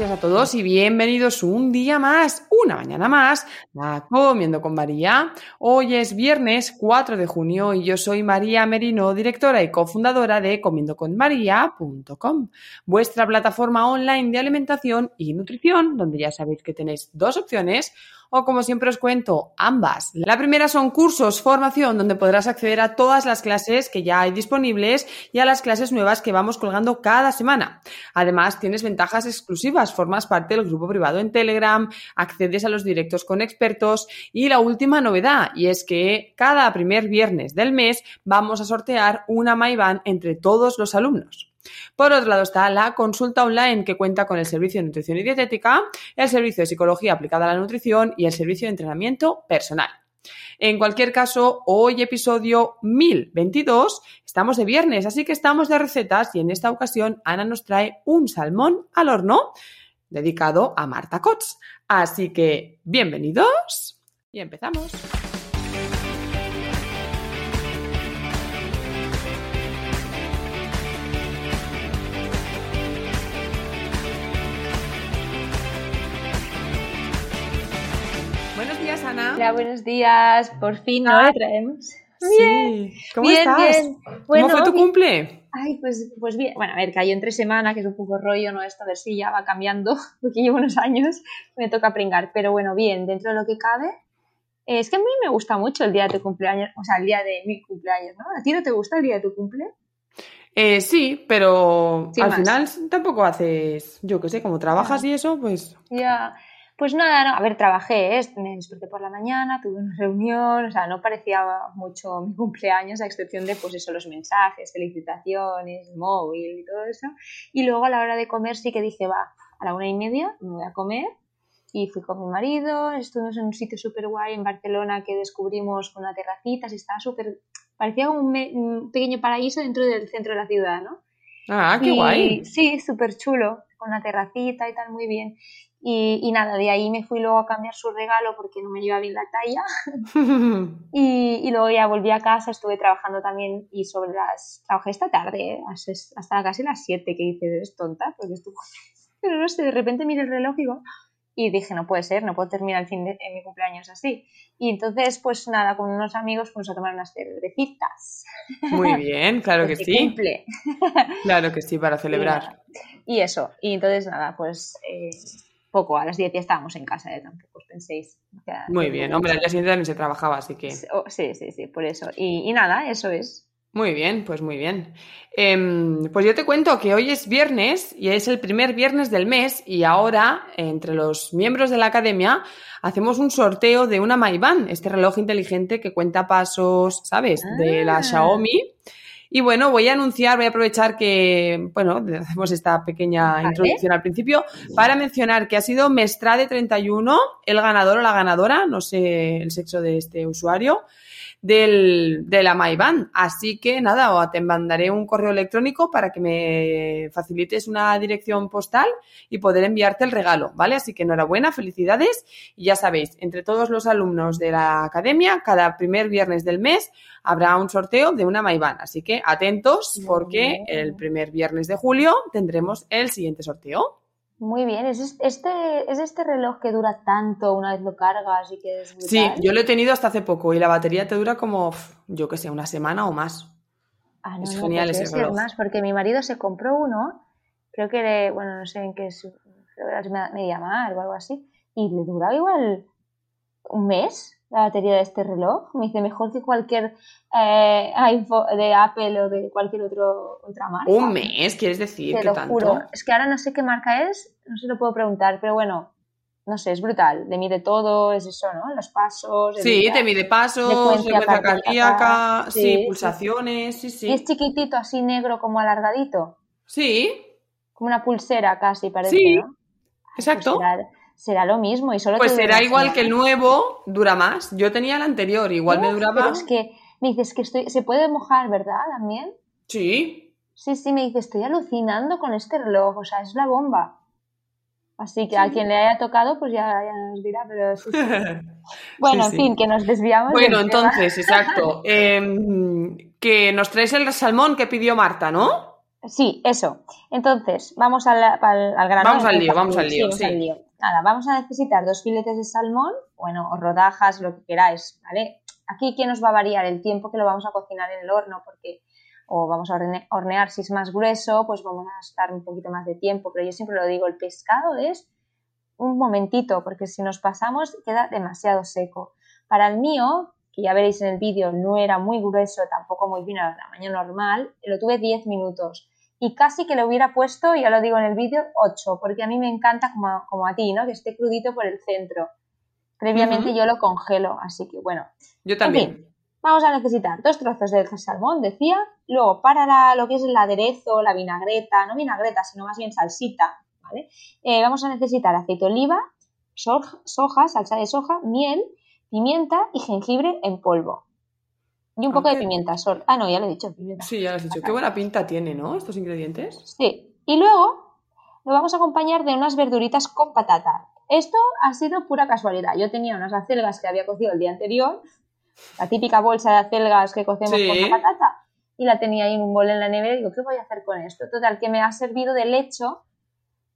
Días a todos y bienvenidos un día más, una mañana más, a Comiendo con María. Hoy es viernes 4 de junio y yo soy María Merino, directora y cofundadora de comiendoconmaría.com, vuestra plataforma online de alimentación y nutrición, donde ya sabéis que tenéis dos opciones o como siempre os cuento, ambas. La primera son cursos, formación, donde podrás acceder a todas las clases que ya hay disponibles y a las clases nuevas que vamos colgando cada semana. Además, tienes ventajas exclusivas, formas parte del grupo privado en Telegram, accedes a los directos con expertos y la última novedad, y es que cada primer viernes del mes vamos a sortear una MyBan entre todos los alumnos. Por otro lado está la consulta online que cuenta con el servicio de nutrición y dietética, el servicio de psicología aplicada a la nutrición y el servicio de entrenamiento personal. En cualquier caso, hoy episodio 1022, estamos de viernes, así que estamos de recetas y en esta ocasión Ana nos trae un salmón al horno dedicado a Marta Cots. Así que, bienvenidos y empezamos. Buenos días, Ana. Hola, buenos días. Por fin no lo traemos. Sí. ¿Cómo bien, estás? bien. Bueno, ¿Cómo fue tu bien. cumple? Ay, pues, pues bien. Bueno, a ver, cayó entre semana, que es un poco rollo, ¿no? Esto a ver si ya va cambiando, porque llevo unos años, me toca pringar. Pero bueno, bien, dentro de lo que cabe. Es que a mí me gusta mucho el día de tu cumpleaños, o sea, el día de mi cumpleaños, ¿no? ¿A ti no te gusta el día de tu cumple? Eh, sí, pero Sin al más. final tampoco haces, yo qué sé, como trabajas y eso, pues Ya, pues nada, no, a ver, trabajé, ¿eh? me desperté por la mañana, tuve una reunión, o sea, no parecía mucho mi cumpleaños, a excepción de, pues eso, los mensajes, felicitaciones, el móvil y todo eso. Y luego a la hora de comer sí que dije, va, a la una y media me voy a comer. Y fui con mi marido, estuvimos en un sitio súper guay en Barcelona que descubrimos con una terracita, y estaba súper, parecía como un, pequeño paraíso dentro del centro de la ciudad, ¿no? ah, qué Y- guay. Sí, súper chulo, con una terracita y tal, muy bien. Y, y nada, de ahí me fui luego a cambiar su regalo porque no me lleva bien la talla. Y, y luego ya volví a casa, estuve trabajando también y sobre las... Trabajé esta tarde, ¿eh? hasta, casi las 7 que dices, eres tonta, porque estuvo... Pero no sé, de repente miré el reloj y digo... Y dije, no puede ser, no puedo terminar el fin de mi cumpleaños así. Y entonces, pues nada, con unos amigos fuimos a tomar unas cervecitas. Muy bien, claro que sí. cumple. Claro que sí, para celebrar. Y eso, y entonces nada, pues eh, poco, a las 10 ya estábamos en casa, ¿eh? tampoco os penséis. Muy bien, hombre, al día siguiente también se trabajaba, así que Oh, sí, sí, sí, por eso. Y, y nada, eso es. muy bien, pues muy bien. Em, pues yo te cuento que hoy es viernes y es el primer viernes del mes y ahora entre los miembros de la academia hacemos un sorteo de una MyBand, este reloj inteligente que cuenta pasos, ¿sabes? De la Ah. Xiaomi. Y bueno, voy a anunciar, voy a aprovechar que, bueno, hacemos esta pequeña Vale. introducción al principio para mencionar que ha sido Mestrade 31 el ganador o la ganadora, no sé el sexo de este usuario, del, de la MyBand. Así que nada, o te mandaré un correo electrónico para que me facilites una dirección postal y poder enviarte el regalo, ¿vale? Así que enhorabuena, felicidades. Y ya sabéis, entre todos los alumnos de la academia, cada primer viernes del mes habrá un sorteo de una MyBand. Así que atentos porque el primer viernes de julio tendremos el siguiente sorteo. Muy bien, ¿es es- este, es este reloj que dura tanto una vez lo cargas y que es brutal? Sí, yo lo he tenido hasta hace poco y la batería te dura como, yo que sé, una semana o más. Ah, no, es no, genial ese reloj. más, porque mi marido se compró uno, creo que, de- bueno, no sé en qué creo que era Mediamar o algo así, y le duraba igual un mes la batería de este reloj. Me dice, mejor que cualquier eh, iPhone de Apple o de cualquier otro, otra marca. Un mes, ¿quieres decir? Te ¿Qué lo tanto? juro. Es que ahora no sé qué marca es, no se lo puedo preguntar, pero bueno, no sé, es brutal. Le mide todo, es eso, ¿no? Los pasos. Sí, te mide pasos, Frecuencia cardíaca, sí, sí, sí. pulsaciones, sí, Y sí. es chiquitito, así negro, como alargadito. Sí, Como una pulsera casi, parece, Sí, ¿no? exacto. Pues será, lo mismo y solo Pues será igual que el nuevo, dura más. Yo tenía el anterior, igual me duraba. Pero es que me dices que estoy, se puede mojar, ¿verdad? También. Sí. Sí, sí, me dice, estoy alucinando con este reloj, o sea, es la bomba. Así que a quien le haya tocado, pues ya, ya nos dirá, pero sí, sí. Bueno, en fin, que nos desviamos. Bueno, del tema. entonces, exacto. Em, que nos traes el salmón que pidió Marta, ¿no? Sí, eso. Entonces, vamos al, al, al grano. Vamos al lío, vamos al lío, vamos sí. al lío. Nada, vamos a necesitar dos filetes de salmón, bueno, o rodajas, lo que queráis, ¿vale? Aquí, ¿quién nos va a variar el tiempo que lo vamos a cocinar en el horno? Porque, o vamos a horne- hornear si es más grueso, pues vamos a estar un poquito más de tiempo, pero yo siempre lo digo, el pescado es un momentito, porque si nos pasamos queda demasiado seco. Para el mío, que ya veréis en el vídeo, no era muy grueso, tampoco muy fino, era tamaño normal, lo tuve 10 minutos. Y casi que le hubiera puesto, ya lo digo en el vídeo, 8, porque a mí me encanta como, como a ti, ¿no? Que esté crudito por el centro. Previamente yo lo congelo, así que bueno. Yo En también. fin, vamos a necesitar dos trozos de salmón, decía. Luego, para la- lo que es el aderezo, la vinagreta, no vinagreta, sino más bien salsita, ¿vale? Eh, vamos a necesitar aceite de oliva, soj- soja, salsa de soja, miel, pimienta y jengibre en polvo. Y un poco de pimienta sol. Ah, no, ya lo he dicho, pimienta. Sí, ya lo has dicho. Qué buena pinta tiene, ¿no? Estos ingredientes. Sí. Y luego lo vamos a acompañar de unas verduritas con patata. Esto ha sido pura casualidad. Yo tenía unas acelgas que había cocido el día anterior, la típica bolsa de acelgas que cocemos Sí. con la patata, y la tenía ahí en un bol en la nevera y digo, ¿qué voy a hacer con esto? Total, que me ha servido de lecho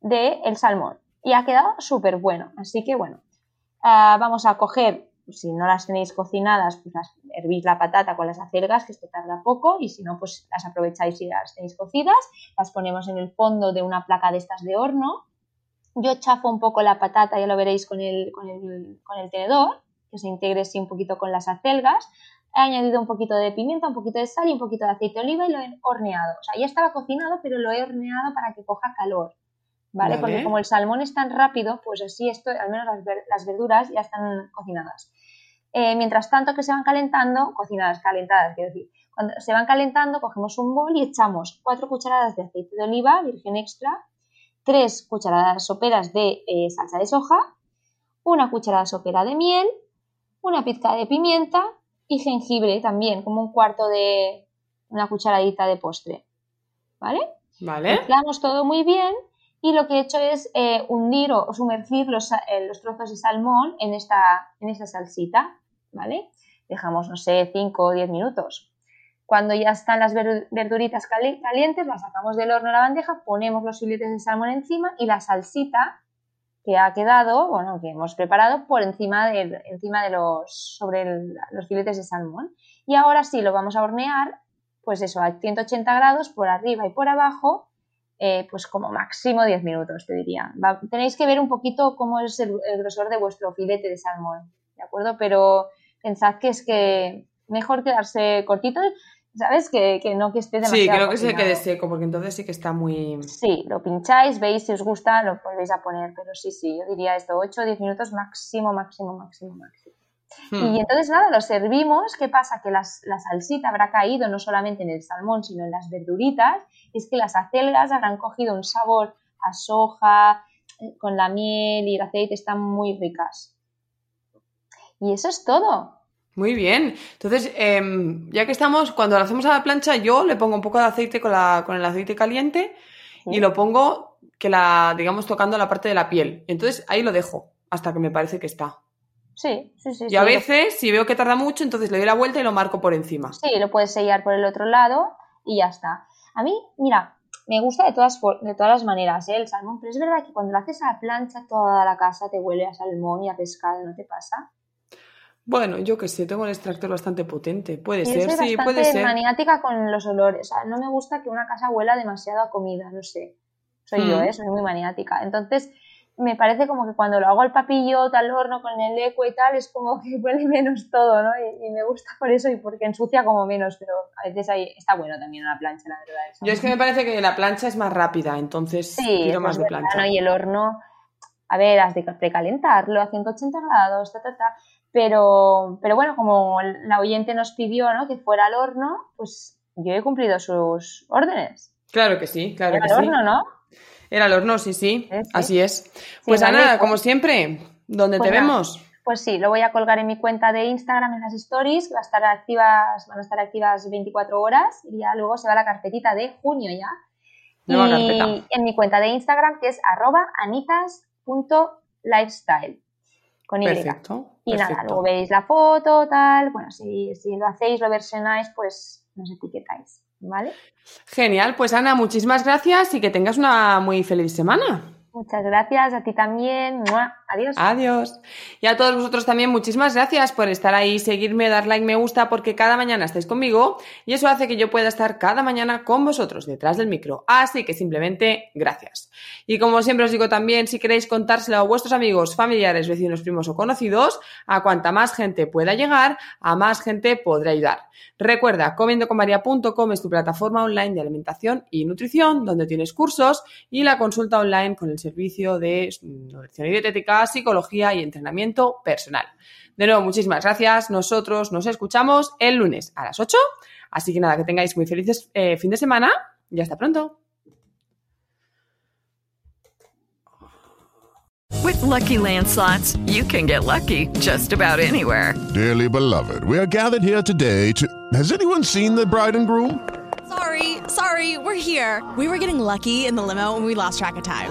del el salmón y ha quedado súper bueno. Así que bueno, ah, vamos a coger, si no las tenéis cocinadas, pues las hervís la patata con las acelgas, que esto tarda poco, y si no, pues las aprovecháis y las tenéis cocidas, las ponemos en el fondo de una placa de estas de horno. Yo chafo un poco la patata, ya lo veréis con el, con el, con el tenedor, que se integre así un poquito con las acelgas. He añadido un poquito de pimienta, un poquito de sal y un poquito de aceite de oliva y lo he horneado. O sea, ya estaba cocinado, pero lo he horneado para que coja calor. ¿Vale? Vale. Porque como el salmón es tan rápido, pues así esto, al menos las, ver- las verduras ya están cocinadas. Eh, mientras tanto que se van calentando, cocinadas, calentadas, quiero decir, cuando se van calentando, cogemos un bol y echamos 4 cucharadas de aceite de oliva virgen extra, 3 cucharadas soperas de eh, salsa de soja, una cucharada sopera de miel, una pizca de pimienta y jengibre también, como un cuarto de una cucharadita de postre. ¿Vale? ¿Vale? Mezclamos todo muy bien y lo que he hecho es eh, hundir o sumergir los, eh, los trozos de salmón en esta, en salsita, ¿vale? Dejamos, no sé, 5 o 10 minutos. Cuando ya están las verdu- verduritas cali- calientes, las sacamos del horno a la bandeja, ponemos los filetes de salmón encima y la salsita que ha quedado, bueno, que hemos preparado por encima de, encima de los, sobre los filetes de salmón. Y ahora sí, lo vamos a hornear, pues eso, a 180 grados por arriba y por abajo, eh, pues como máximo 10 minutos, te diría. Va- tenéis que ver un poquito cómo es el, el grosor de vuestro filete de salmón, ¿de acuerdo? Pero pensad que es que mejor quedarse cortito, ¿sabes? Que, que no que esté demasiado Sí, creo que se quede seco, porque entonces sí que está muy. Sí, lo pincháis, veis si os gusta, lo volvéis a poner, pero sí, sí, yo diría esto, 8 o 10 minutos máximo, máximo, máximo, máximo. Hmm. Y entonces nada, lo servimos, ¿qué pasa? Que las- la salsita habrá caído no solamente en el salmón, sino en las verduritas, es que las acelgas habrán cogido un sabor a soja, eh, con la miel y el aceite, están muy ricas. Y eso es todo. Muy bien. Entonces, em, ya que estamos, cuando lo hacemos a la plancha, yo le pongo un poco de aceite con, la, con el aceite caliente y lo pongo que la, digamos, tocando la parte de la piel. Entonces ahí lo dejo hasta que me parece que está. Sí, sí, sí. Y sí, a lo- veces, si veo que tarda mucho, entonces le doy la vuelta y lo marco por encima. Sí, lo puedes sellar por el otro lado y ya está. A mí, mira, me gusta de todas, de todas las maneras ¿eh? el salmón, pero es verdad que cuando lo haces a la plancha toda la casa te huele a salmón y a pescado, ¿no te pasa? Bueno, yo qué sé, tengo el extractor bastante potente. Puede Yo ser, soy sí, puede ser. maniática con los olores. O sea, no me gusta que una casa huela demasiado a comida, no sé. Soy yo, Mm. ¿eh? Soy muy maniática. Entonces, me parece como que cuando lo hago al papillo, al horno, con el eco y tal, es como que huele menos todo, ¿no? Y, me gusta por eso y porque ensucia como menos, pero a veces ahí está bueno también la plancha, la verdad. Yo es que me parece que la plancha es más rápida, entonces sí, más de plancha. Y el horno, a ver, has de precalentarlo a 180 grados, ta, ta, ta. Pero, pero bueno, como la oyente nos pidió ¿no? que fuera al horno, pues yo he cumplido sus órdenes. Claro que sí, claro Era que al horno, ¿no? Era al horno, sí, sí, así es. Pues Ana, pues como siempre, ¿dónde pues te vemos? Pues sí, lo voy a colgar en mi cuenta de Instagram en las stories, va a estar activas, van a estar activas 24 horas y ya luego se va la carpetita de junio ya. y en mi cuenta de Instagram que es arroba anitas.lifestyle con Y. Perfecto. Y nada, luego veis la foto, tal. Bueno, si, si lo hacéis, lo versionáis, pues nos etiquetáis. ¿Vale? Genial, pues Ana, muchísimas gracias y que tengas una muy feliz semana. Muchas gracias, a ti también. Adiós. Adiós. Y a todos vosotros también, muchísimas gracias por estar ahí, seguirme, dar like, me gusta, porque cada mañana estáis conmigo y eso hace que yo pueda estar cada mañana con vosotros detrás del micro. Así que simplemente gracias. Y como siempre os digo también, si queréis contárselo a vuestros amigos, familiares, vecinos, primos o conocidos, a cuanta más gente pueda llegar, a más gente podré ayudar. Recuerda, comiendoconmaria.com es tu plataforma online de alimentación y nutrición, donde tienes cursos y la consulta online con el servicio de nutrición y dietética, psicología y entrenamiento personal. De nuevo, muchísimas gracias. Nosotros nos escuchamos el lunes a las 8. Así que nada, que tengáis muy felices eh, fin de semana y hasta pronto. With lucky landslots, you can get lucky just about anywhere. Dearly beloved, we are gathered here today to. Has anyone seen the bride and groom? Sorry, sorry, we're here. We were getting lucky in the limo and we lost track of time.